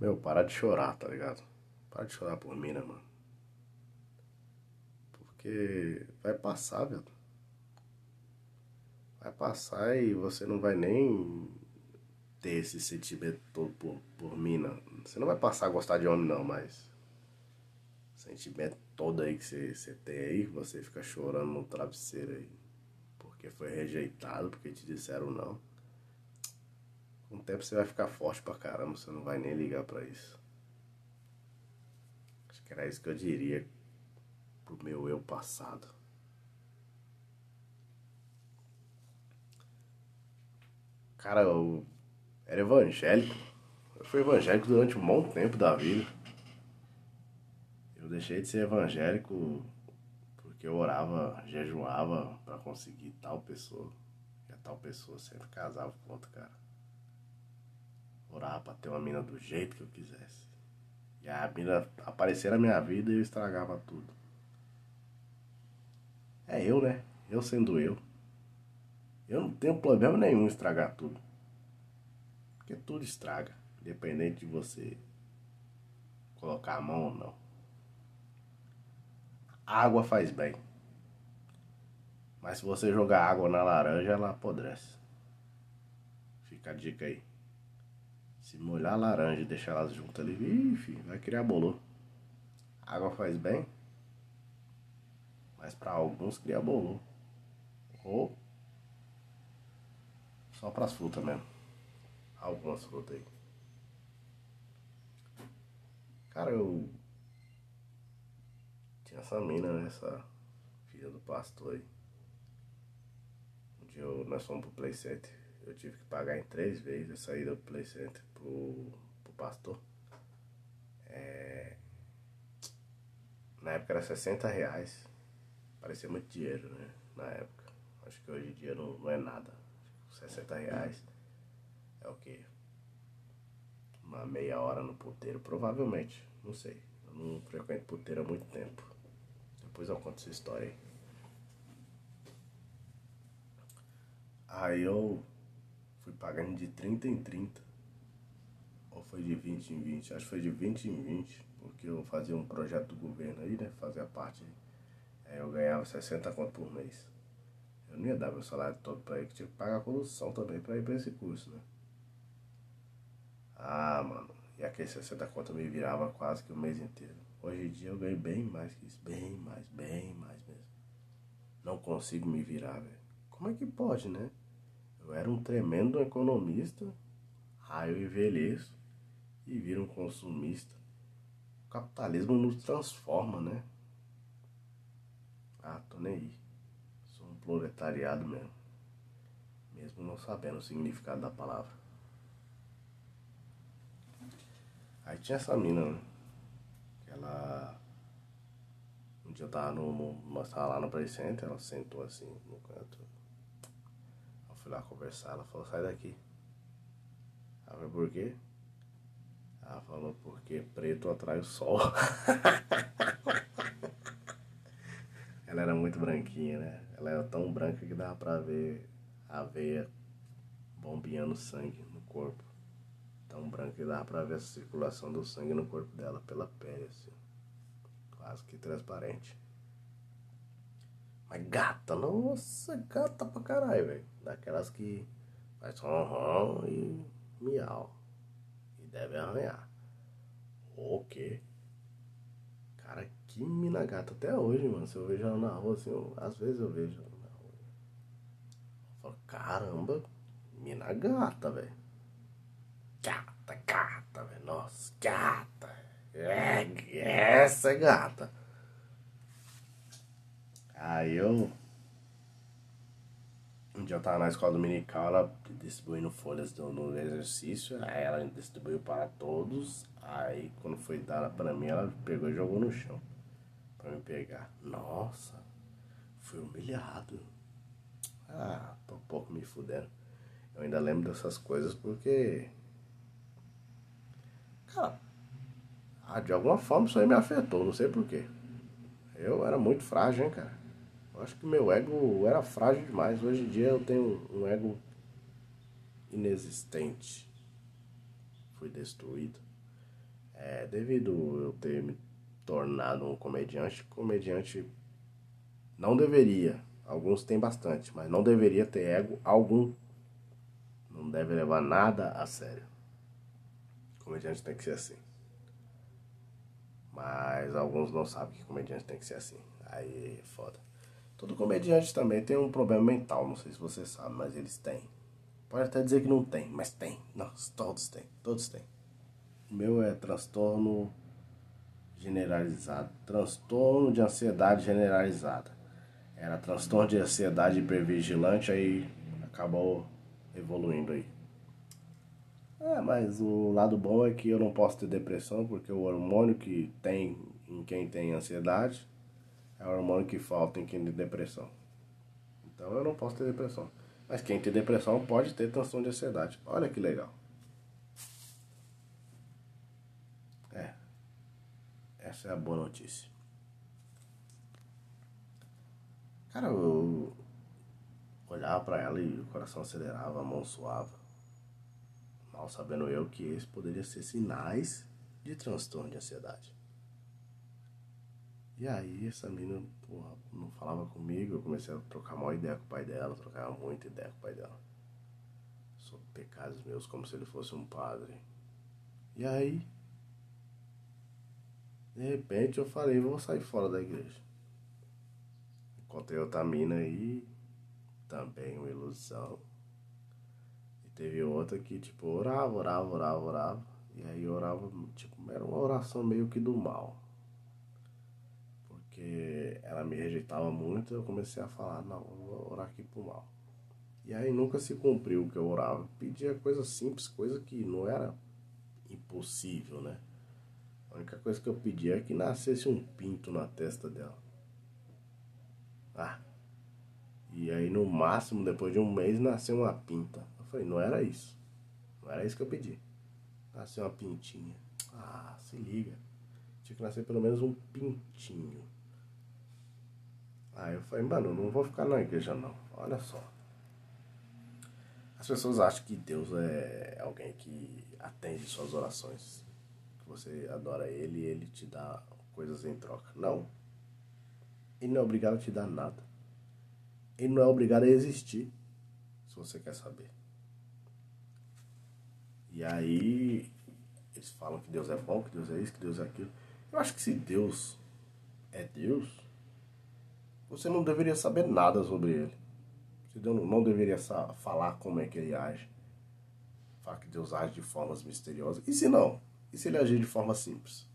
Meu, para de chorar, tá ligado? Para de chorar por mim, né, mano? Porque vai passar, velho. Vai passar e você não vai nem ter esse sentimento todo por, por mim, não. Você não vai passar a gostar de homem, não, mas. Sentimento todo aí que você, você tem aí, você fica chorando no travesseiro aí. Porque foi rejeitado, porque te disseram não. Com o tempo você vai ficar forte pra caramba, você não vai nem ligar pra isso. Acho que era isso que eu diria pro meu eu passado. Cara, eu era evangélico. Eu fui evangélico durante um bom tempo da vida. Eu deixei de ser evangélico porque eu orava, jejuava para conseguir tal pessoa. E a tal pessoa sempre casava com outro cara. Orava pra ter uma mina do jeito que eu quisesse. E a mina aparecer na minha vida e eu estragava tudo. É eu, né? Eu sendo eu. Eu não tenho problema nenhum em estragar tudo. Porque tudo estraga, independente de você colocar a mão ou não. água faz bem. Mas se você jogar água na laranja, ela apodrece. Fica a dica aí. Se molhar a laranja e deixar elas juntas ali, ixi, vai criar bolor. água faz bem, mas para alguns cria bolor. Ou só para as frutas mesmo. Algumas frutas aí. Cara, eu tinha essa mina, né? Essa filha do pastor aí. Um dia eu, nós fomos pro Play Center. Eu tive que pagar em três vezes a saída do Play Center pro, pro pastor. É... Na época era 60 reais. Parecia muito dinheiro, né? Na época. Acho que hoje em dia não, não é nada. 60 reais é o que? Uma meia hora no puteiro, provavelmente. Não sei. Eu não frequento puteiro há muito tempo. Depois eu conto essa história aí. Aí eu fui pagando de 30 em 30. Ou foi de 20 em 20? Acho que foi de 20 em 20. Porque eu fazia um projeto do governo aí, né? Fazia parte. Aí eu ganhava 60 conto por mês. Eu não ia dar meu salário todo pra ele, que tinha que pagar a condução também pra ir pra esse curso, né? Ah, mano. E aquele 60 conto me virava quase que o mês inteiro. Hoje em dia eu ganho bem mais que isso. Bem mais, bem mais mesmo. Não consigo me virar, velho. Como é que pode, né? Eu era um tremendo economista. Aí eu envelheço e viro um consumista. O capitalismo nos transforma, né? Ah, tô nem aí. Sou um proletariado mesmo. Mesmo não sabendo o significado da palavra. Aí tinha essa mina, né? Ela. Um dia eu tava nós tava lá no Play Center, ela sentou assim no canto. Fui lá conversar, ela falou, sai daqui. Ela falou, por quê? Ela falou, porque preto atrai o sol. ela era muito branquinha, né? Ela era tão branca que dava pra ver a veia bombeando sangue no corpo. Tão branca que dava pra ver a circulação do sangue no corpo dela pela pele, assim. Quase que transparente. Mas gata, nossa, gata pra caralho, velho. Daquelas que faz ronron e miau. E deve arranhar. O quê? Cara, que mina gata. Até hoje, mano. Se eu vejo ela na rua, assim, eu, às vezes eu vejo ela na rua. Eu falo, caramba, mina gata, velho. Gata, gata, velho. Nossa, gata. É, essa é gata. Aí eu. Um dia eu tava na escola dominical, ela distribuindo folhas do, no exercício, aí ela distribuiu para todos, aí quando foi dada para mim, ela pegou e jogou no chão para me pegar. Nossa, fui humilhado. Ah, um pouco me fudendo. Eu ainda lembro dessas coisas porque. Cara, ah, de alguma forma isso aí me afetou, não sei porquê. Eu era muito frágil, hein, cara. Acho que meu ego era frágil demais. Hoje em dia eu tenho um ego inexistente. Fui destruído. É, devido eu ter me tornado um comediante, comediante não deveria. Alguns têm bastante, mas não deveria ter ego algum. Não deve levar nada a sério. Comediante tem que ser assim. Mas alguns não sabem que comediante tem que ser assim. Aí foda. Todo comediante também tem um problema mental, não sei se você sabe, mas eles têm. Pode até dizer que não tem, mas tem. Não, todos têm, todos têm. O meu é transtorno generalizado. Transtorno de ansiedade generalizada. Era transtorno de ansiedade hipervigilante, aí acabou evoluindo aí. É, mas o lado bom é que eu não posso ter depressão, porque o hormônio que tem em quem tem ansiedade é o hormônio que falta em quem tem depressão. Então eu não posso ter depressão. Mas quem tem depressão pode ter transtorno de ansiedade. Olha que legal. É. Essa é a boa notícia. Cara, eu olhava para ela e o coração acelerava, a mão suava. Mal sabendo eu que esse poderia ser sinais de transtorno de ansiedade. E aí essa menina, porra, não falava comigo, eu comecei a trocar uma ideia com o pai dela, trocava muita ideia com o pai dela. Sobre pecados meus, como se ele fosse um padre. E aí, de repente eu falei, vou sair fora da igreja. Encontrei outra mina aí, também uma ilusão. E teve outra que, tipo, orava, orava, orava, orava. E aí orava, tipo, era uma oração meio que do mal porque ela me rejeitava muito, eu comecei a falar, não, vou orar aqui pro mal. E aí nunca se cumpriu o que eu orava. Pedia coisa simples, coisa que não era impossível, né? A única coisa que eu pedia é que nascesse um pinto na testa dela. Ah. E aí no máximo, depois de um mês, nasceu uma pinta. Eu falei, não era isso. Não era isso que eu pedi. Nasceu uma pintinha. Ah, se liga. Tinha que nascer pelo menos um pintinho. Aí eu falei, mano, não vou ficar na igreja não. Olha só. As pessoas acham que Deus é alguém que atende suas orações. Que você adora Ele e Ele te dá coisas em troca. Não. Ele não é obrigado a te dar nada. Ele não é obrigado a existir. Se você quer saber. E aí, eles falam que Deus é bom, que Deus é isso, que Deus é aquilo. Eu acho que se Deus é Deus, você não deveria saber nada sobre ele. Você não deveria falar como é que ele age. Falar que Deus age de formas misteriosas. E se não? E se ele agir de forma simples?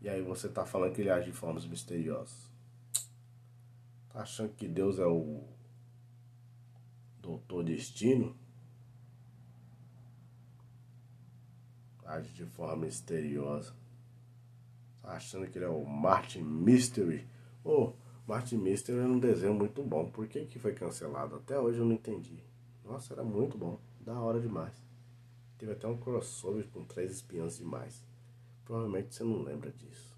E aí você está falando que ele age de formas misteriosas. Tá achando que Deus é o doutor destino? Age de forma misteriosa achando que ele é o Martin Mystery. Oh, Martin Mystery era um desenho muito bom. Por que, que foi cancelado? Até hoje eu não entendi. Nossa, era muito bom. Da hora demais. Teve até um crossover com três espiãs demais. Provavelmente você não lembra disso.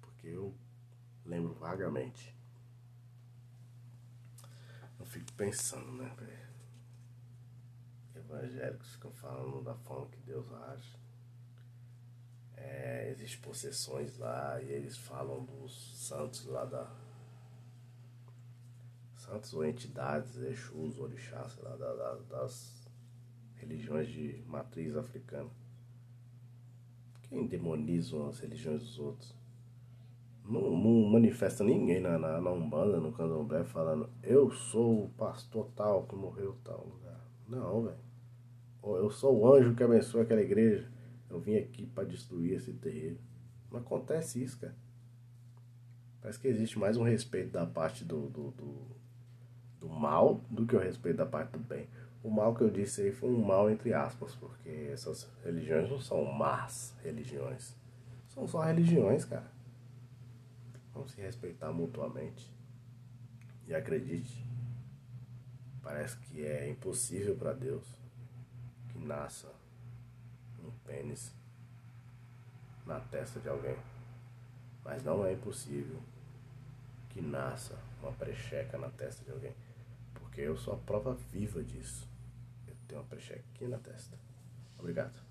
Porque eu lembro vagamente. Eu fico pensando, né? Evangélicos ficam falando da forma que Deus age é, existem possessões lá e eles falam dos santos lá da. Santos ou entidades, Exus, Orixás, lá, da, da, das religiões de matriz africana. Quem demonizam as religiões dos outros? Não, não manifesta ninguém na, na, na, Umbanda, no Candomblé, falando eu sou o pastor tal que morreu tal lugar. Não, velho. Eu sou o anjo que abençoa aquela igreja. Eu vim aqui para destruir esse terreiro. Não acontece isso, cara. Parece que existe mais um respeito da parte do, do, do, do mal do que o respeito da parte do bem. O mal que eu disse aí foi um mal entre aspas, porque essas religiões não são más religiões. São só religiões, cara. Vamos se respeitar mutuamente. E acredite, parece que é impossível para Deus que nasça um pênis na testa de alguém. Mas não é impossível que nasça uma precheca na testa de alguém. Porque eu sou a prova viva disso. Eu tenho uma precheca aqui na testa. Obrigado.